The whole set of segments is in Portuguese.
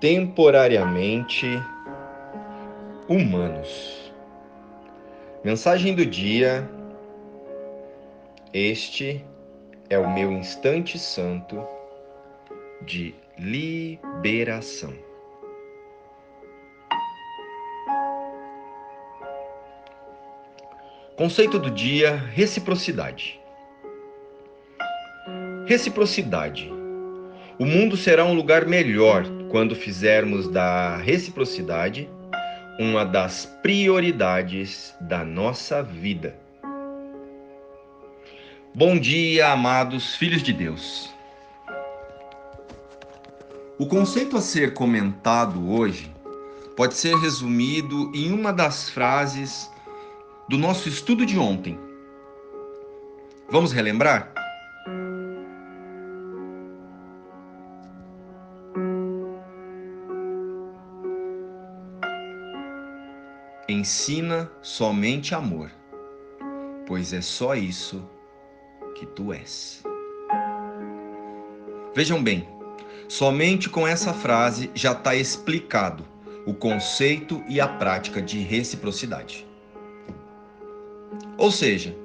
temporariamente humanos. Mensagem do dia. Este é o meu instante santo de liberação. Conceito do dia: reciprocidade. Reciprocidade. O mundo será um lugar melhor quando fizermos da reciprocidade uma das prioridades da nossa vida. Bom dia, amados filhos de Deus. O conceito a ser comentado hoje pode ser resumido em uma das frases do nosso estudo de ontem. Vamos relembrar? Ensina somente amor, pois é só isso que tu és. Vejam bem, somente com essa frase já está explicado o conceito e a prática de reciprocidade. Ou seja,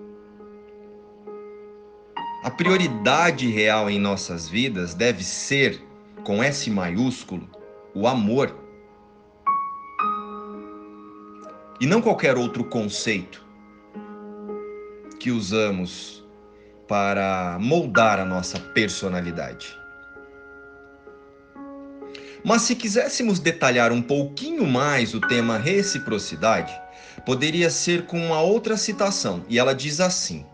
a prioridade real em nossas vidas deve ser, com S maiúsculo, o amor e não qualquer outro conceito que usamos para moldar a nossa personalidade. Mas se quiséssemos detalhar um pouquinho mais o tema reciprocidade, poderia ser com uma outra citação, e ela diz assim: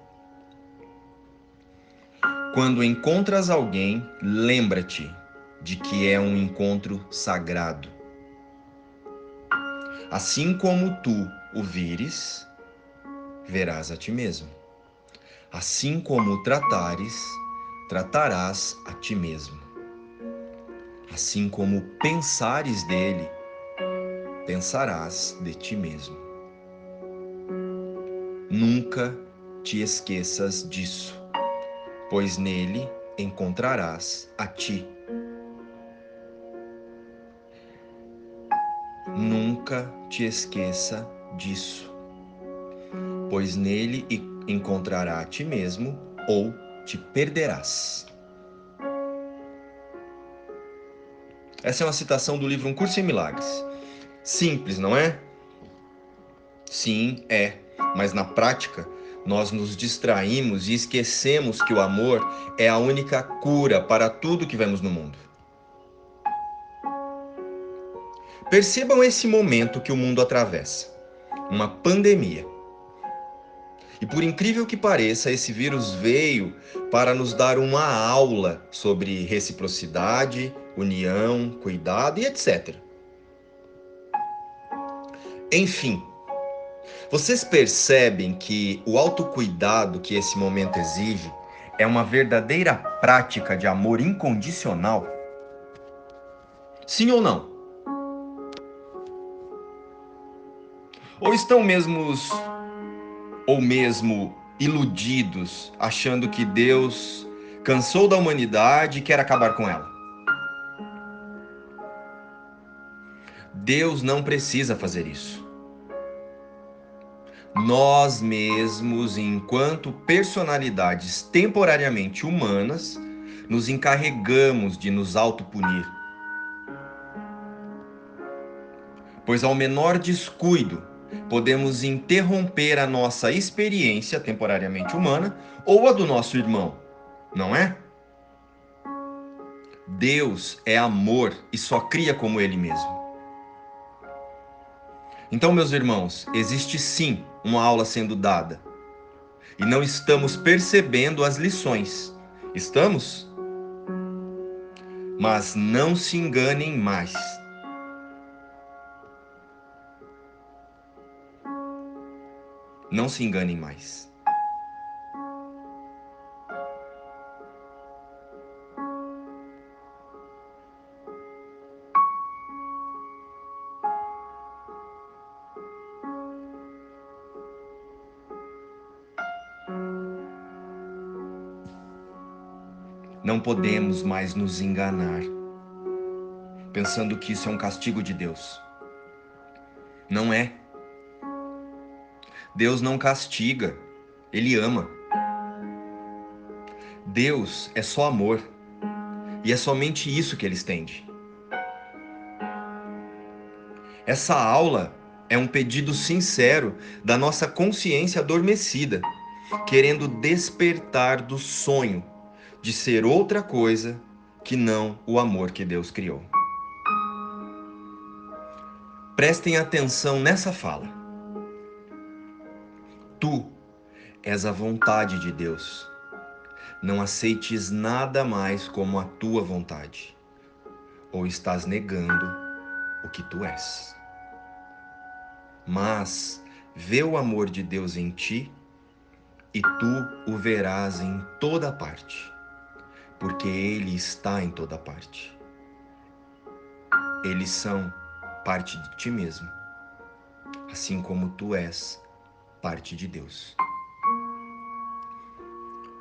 Quando encontras alguém, lembra-te de que é um encontro sagrado. Assim como tu o vires, verás a ti mesmo. Assim como o tratares, tratarás a ti mesmo. Assim como pensares dele, pensarás de ti mesmo. Nunca te esqueças disso, pois nele encontrarás a ti Nunca te esqueça disso, pois nele encontrará a ti mesmo ou te perderás. Essa é uma citação do livro Um Curso em Milagres. Simples, não é? Sim, é. Mas na prática, nós nos distraímos e esquecemos que o amor é a única cura para tudo que vemos no mundo. Percebam esse momento que o mundo atravessa uma pandemia. E por incrível que pareça, esse vírus veio para nos dar uma aula sobre reciprocidade, união, cuidado e etc. Enfim, vocês percebem que o autocuidado que esse momento exige é uma verdadeira prática de amor incondicional? Sim ou não? Ou estão mesmo ou mesmo iludidos, achando que Deus cansou da humanidade e quer acabar com ela? Deus não precisa fazer isso. Nós mesmos, enquanto personalidades temporariamente humanas, nos encarregamos de nos autopunir. Pois ao menor descuido, podemos interromper a nossa experiência temporariamente humana ou a do nosso irmão, não é? Deus é amor e só cria como Ele mesmo. Então, meus irmãos, existe sim uma aula sendo dada e não estamos percebendo as lições. Estamos? Mas não se enganem mais Não se enganem mais. Não podemos mais nos enganar. pensando que isso é um castigo de Deus. Não é. Deus não castiga, ele ama. Deus é só amor. E é somente isso que ele estende. Essa aula é um pedido sincero da nossa consciência adormecida, querendo despertar do sonho de ser outra coisa que não o amor que Deus criou. Prestem atenção nessa fala. Tu és a vontade de Deus. Não aceites nada mais como a tua vontade, ou estás negando o que tu és. Mas vê o amor de Deus em ti e tu o verás em toda parte, porque Ele está em toda parte. Eles são parte de ti mesmo, assim como tu és parte de Deus.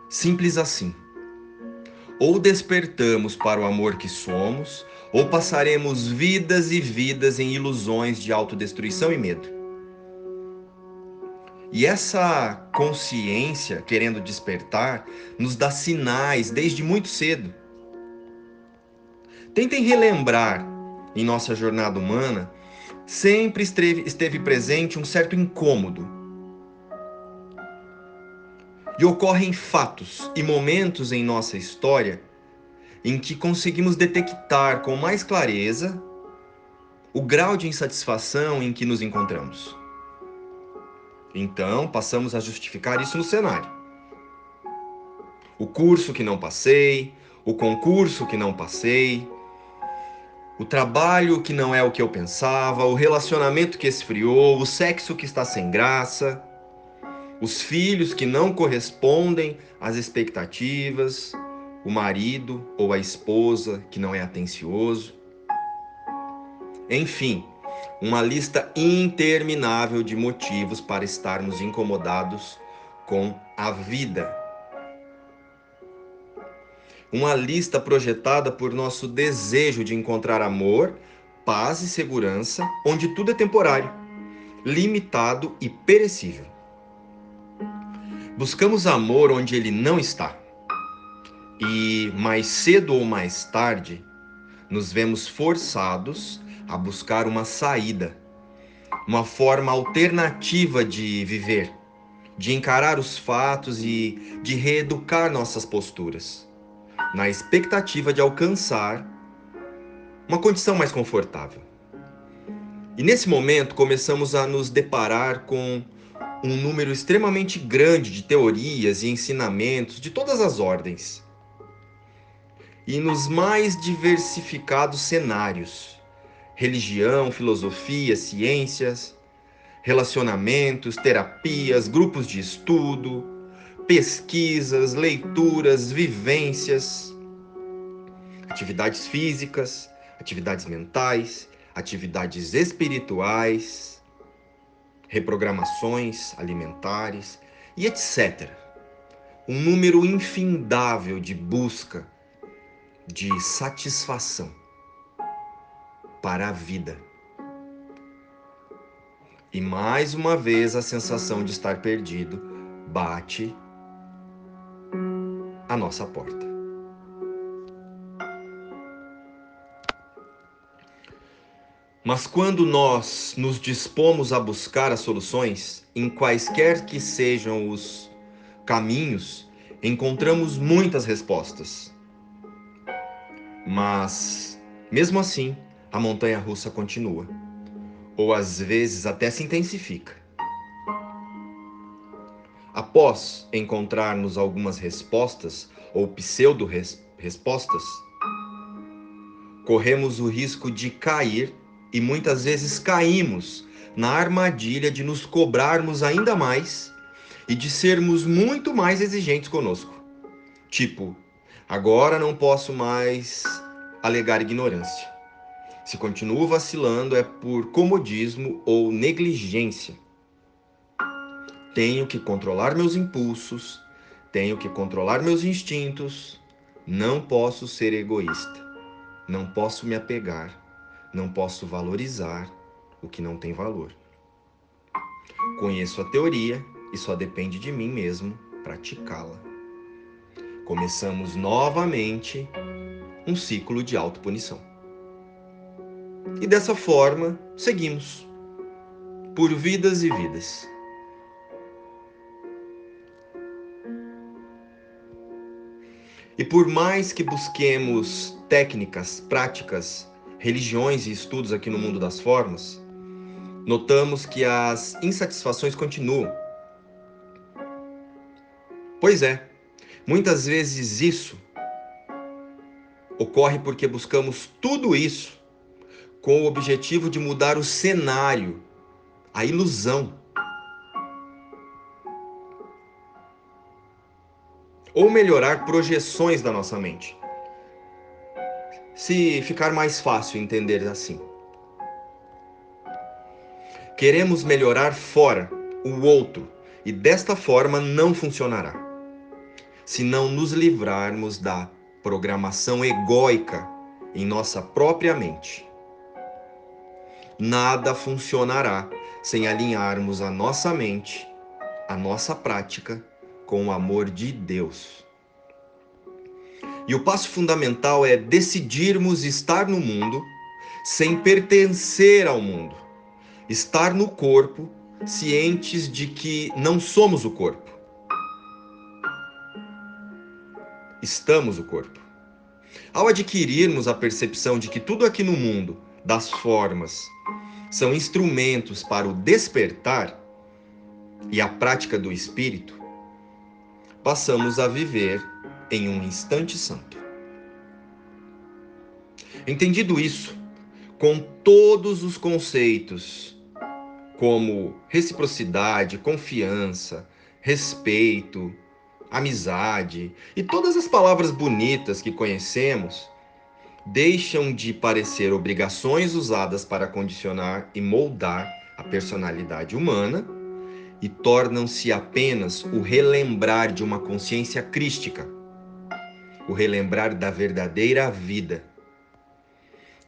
Simples assim. Ou despertamos para o amor que somos, ou passaremos vidas e vidas em ilusões de autodestruição e medo. E essa consciência querendo despertar nos dá sinais desde muito cedo. Tentem relembrar em nossa jornada humana, sempre esteve, esteve presente um certo incômodo. E ocorrem fatos e momentos em nossa história em que conseguimos detectar com mais clareza o grau de insatisfação em que nos encontramos. Então, passamos a justificar isso no cenário. O curso que não passei, o concurso que não passei, o trabalho que não é o que eu pensava, o relacionamento que esfriou, o sexo que está sem graça, os filhos que não correspondem às expectativas, o marido ou a esposa que não é atencioso. Enfim, uma lista interminável de motivos para estarmos incomodados com a vida uma lista projetada por nosso desejo de encontrar amor, paz e segurança, onde tudo é temporário, limitado e perecível. Buscamos amor onde ele não está. E mais cedo ou mais tarde, nos vemos forçados a buscar uma saída, uma forma alternativa de viver, de encarar os fatos e de reeducar nossas posturas na expectativa de alcançar uma condição mais confortável. E nesse momento começamos a nos deparar com um número extremamente grande de teorias e ensinamentos de todas as ordens. E nos mais diversificados cenários: religião, filosofia, ciências, relacionamentos, terapias, grupos de estudo, pesquisas, leituras, vivências, atividades físicas, atividades mentais, atividades espirituais, reprogramações alimentares e etc. Um número infindável de busca de satisfação para a vida. E mais uma vez a sensação de estar perdido bate a nossa porta. Mas quando nós nos dispomos a buscar as soluções, em quaisquer que sejam os caminhos, encontramos muitas respostas. Mas, mesmo assim, a montanha russa continua, ou às vezes até se intensifica. Após encontrarmos algumas respostas ou pseudo-respostas, corremos o risco de cair e muitas vezes caímos na armadilha de nos cobrarmos ainda mais e de sermos muito mais exigentes conosco. Tipo, agora não posso mais alegar ignorância. Se continuo vacilando é por comodismo ou negligência. Tenho que controlar meus impulsos, tenho que controlar meus instintos, não posso ser egoísta, não posso me apegar não posso valorizar o que não tem valor. Conheço a teoria e só depende de mim mesmo praticá-la. Começamos novamente um ciclo de autopunição. E dessa forma, seguimos por vidas e vidas. E por mais que busquemos técnicas, práticas, religiões e estudos aqui no mundo das formas, notamos que as insatisfações continuam. Pois é, muitas vezes isso ocorre porque buscamos tudo isso com o objetivo de mudar o cenário, a ilusão ou melhorar projeções da nossa mente. Se ficar mais fácil entender assim. Queremos melhorar fora o outro e desta forma não funcionará. Se não nos livrarmos da programação egóica em nossa própria mente. Nada funcionará sem alinharmos a nossa mente, a nossa prática com o amor de Deus. E o passo fundamental é decidirmos estar no mundo sem pertencer ao mundo. Estar no corpo, cientes de que não somos o corpo. Estamos o corpo. Ao adquirirmos a percepção de que tudo aqui no mundo, das formas, são instrumentos para o despertar e a prática do espírito, passamos a viver em um instante santo. Entendido isso, com todos os conceitos, como reciprocidade, confiança, respeito, amizade e todas as palavras bonitas que conhecemos, deixam de parecer obrigações usadas para condicionar e moldar a personalidade humana e tornam-se apenas o relembrar de uma consciência crística, o relembrar da verdadeira vida,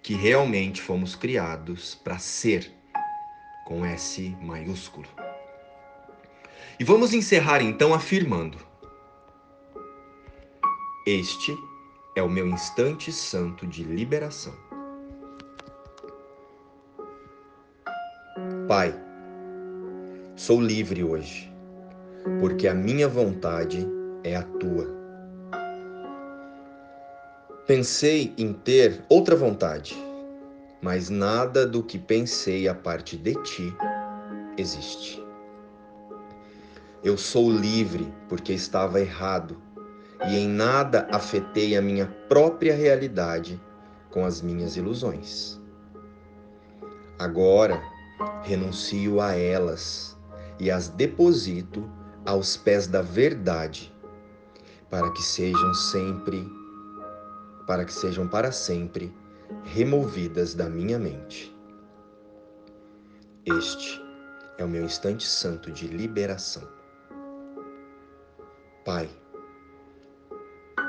que realmente fomos criados para ser, com S maiúsculo. E vamos encerrar então afirmando: Este é o meu instante santo de liberação. Pai, Sou livre hoje, porque a minha vontade é a tua. Pensei em ter outra vontade, mas nada do que pensei a parte de ti existe. Eu sou livre porque estava errado e em nada afetei a minha própria realidade com as minhas ilusões. Agora renuncio a elas e as deposito aos pés da verdade, para que sejam sempre, para que sejam para sempre removidas da minha mente. Este é o meu instante santo de liberação. Pai,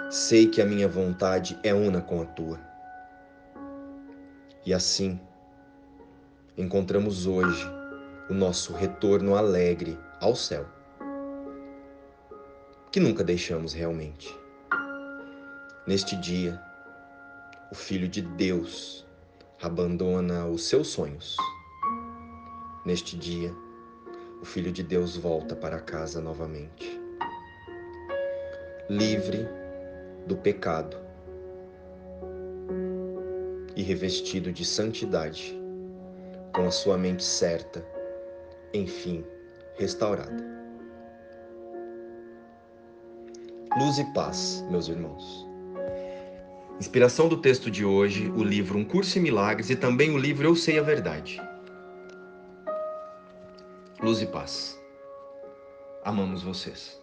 sei que a minha vontade é una com a tua. E assim, encontramos hoje o nosso retorno alegre ao céu, que nunca deixamos realmente. Neste dia, o Filho de Deus abandona os seus sonhos. Neste dia, o Filho de Deus volta para casa novamente, livre do pecado e revestido de santidade, com a sua mente certa enfim, restaurada. Luz e paz, meus irmãos. Inspiração do texto de hoje, o livro Um Curso em Milagres e também o livro Eu Sei a Verdade. Luz e paz. Amamos vocês.